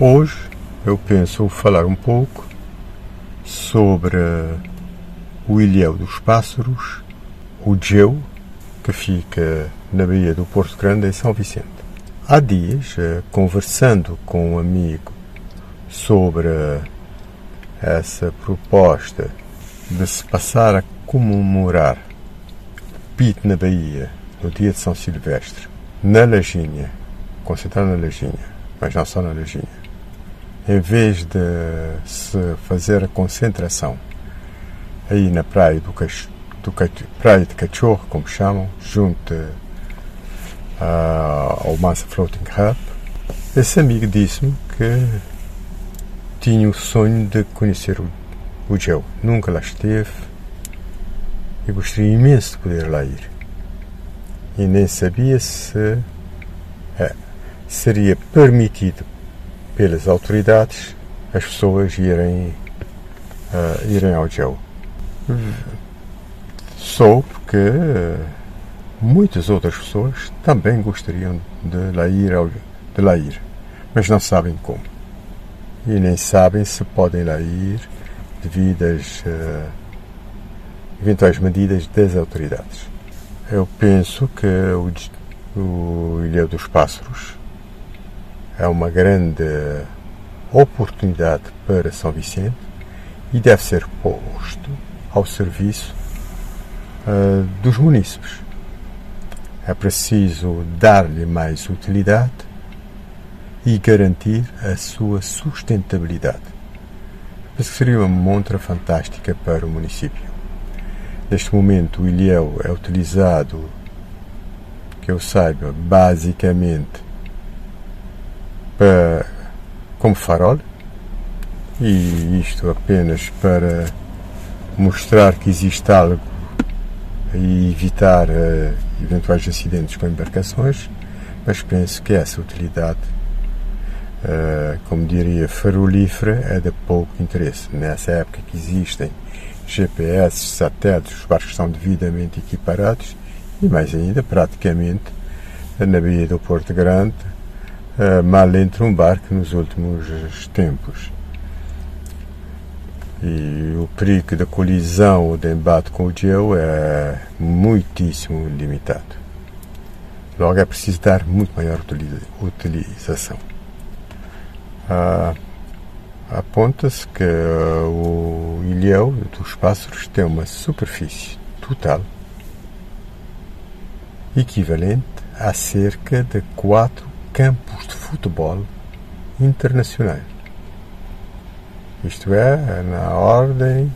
Hoje eu penso falar um pouco sobre o Ilhéu dos Pássaros, o Geu, que fica na Baía do Porto Grande, em São Vicente. Há dias, eh, conversando com um amigo sobre essa proposta de se passar a comemorar Pito na Bahia no dia de São Silvestre, na Lajinha, concentrado na Lajinha, mas não só na Lajinha, em vez de se fazer a concentração aí na praia do, do praia de Cachorro, como chamam, junto uh, ao Massa Floating Hub, esse amigo disse-me que tinha o sonho de conhecer o, o Geo. Nunca lá esteve e gostaria imenso de poder lá ir. E nem sabia se é, seria permitido pelas autoridades as pessoas irem, uh, irem ao gel. Soube que muitas outras pessoas também gostariam de lá ir, ao, de lá ir mas não sabem como. E nem sabem se podem lá ir devido às uh, eventuais medidas das autoridades. Eu penso que o, o Ilha dos Pássaros é uma grande oportunidade para São Vicente e deve ser posto ao serviço uh, dos munícipes. É preciso dar-lhe mais utilidade e garantir a sua sustentabilidade. Penso que seria uma montra fantástica para o município. Neste momento, o ilhéu é utilizado, que eu saiba, basicamente para, como farol, e isto apenas para mostrar que existe algo e evitar uh, eventuais acidentes com embarcações, mas penso que essa utilidade, uh, como diria, farolífera, é de pouco interesse. Nessa época que existem GPS, satélites, os barcos estão devidamente equiparados e, mais ainda, praticamente, na Baía do Porto Grande, mal entra um barco nos últimos tempos. E o perigo da colisão ou de embate com o gel é muitíssimo limitado. Logo é preciso dar muito maior utilização. Ah, Aponta-se que o ilhéu dos pássaros tem uma superfície total equivalente a cerca de 4 campos de futebol internacionais. Isto é, na ordem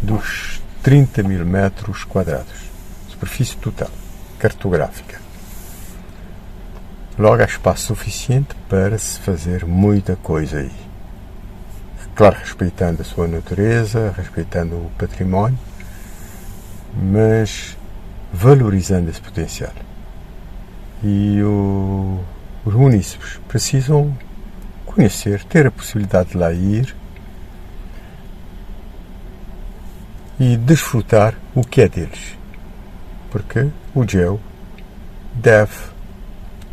dos 30 mil metros quadrados. Superfície total, cartográfica. Logo há espaço suficiente para se fazer muita coisa aí. Claro, respeitando a sua natureza, respeitando o património, mas valorizando esse potencial. E o, os munícipes precisam conhecer, ter a possibilidade de lá ir e desfrutar o que é deles. Porque o GEO deve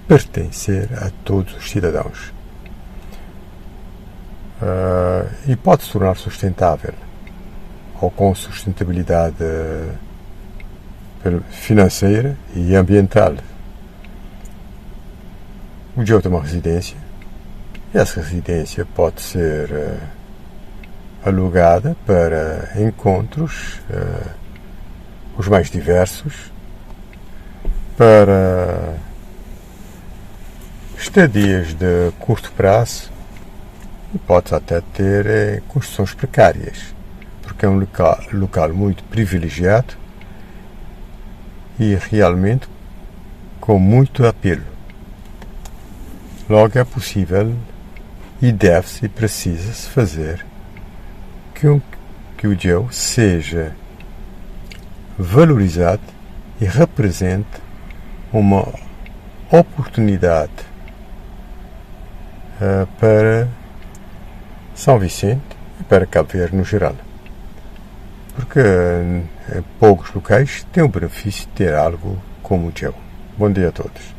pertencer a todos os cidadãos. Uh, e pode se tornar sustentável ou com sustentabilidade financeira e ambiental. O GEO tem uma residência e essa residência pode ser uh, alugada para encontros, uh, os mais diversos, para estadias de curto prazo e pode até ter eh, construções precárias, porque é um local, local muito privilegiado e realmente com muito apelo. Logo é possível e deve-se e precisa-se fazer que, um, que o geo seja valorizado e represente uma oportunidade uh, para São Vicente e para Cabo Verde no geral. Porque uh, poucos locais têm o benefício de ter algo como o geo. Bom dia a todos.